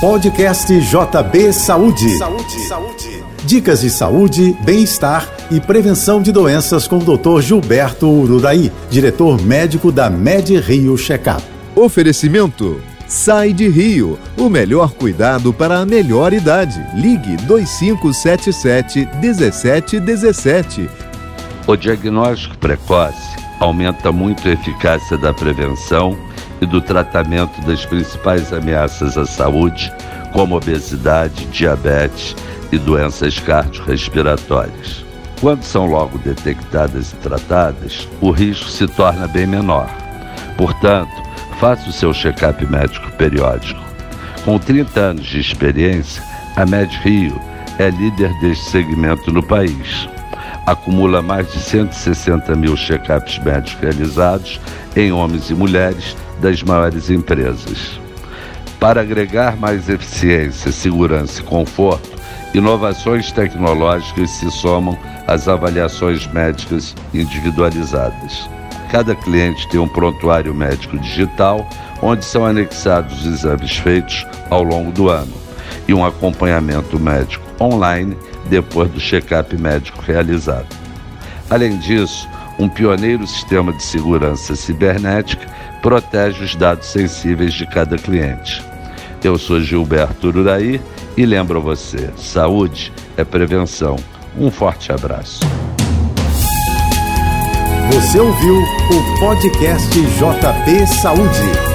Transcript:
Podcast JB Saúde. Saúde. Saúde. Dicas de saúde, bem-estar e prevenção de doenças com o Dr. Gilberto Ururaí, diretor médico da Med Rio Checkup. Oferecimento Sai de Rio, o melhor cuidado para a melhor idade. Ligue 2577 1717. O diagnóstico precoce aumenta muito a eficácia da prevenção e do tratamento das principais ameaças à saúde, como obesidade, diabetes e doenças cardiorrespiratórias. Quando são logo detectadas e tratadas, o risco se torna bem menor. Portanto, faça o seu check-up médico periódico. Com 30 anos de experiência, a Med Rio é líder deste segmento no país. Acumula mais de 160 mil check-ups médicos realizados em homens e mulheres das maiores empresas. Para agregar mais eficiência, segurança e conforto, inovações tecnológicas se somam às avaliações médicas individualizadas. Cada cliente tem um prontuário médico digital, onde são anexados os exames feitos ao longo do ano e um acompanhamento médico online depois do check-up médico realizado. Além disso, um pioneiro sistema de segurança cibernética protege os dados sensíveis de cada cliente. Eu sou Gilberto Ururaí e lembro você: saúde é prevenção. Um forte abraço. Você ouviu o podcast JP Saúde.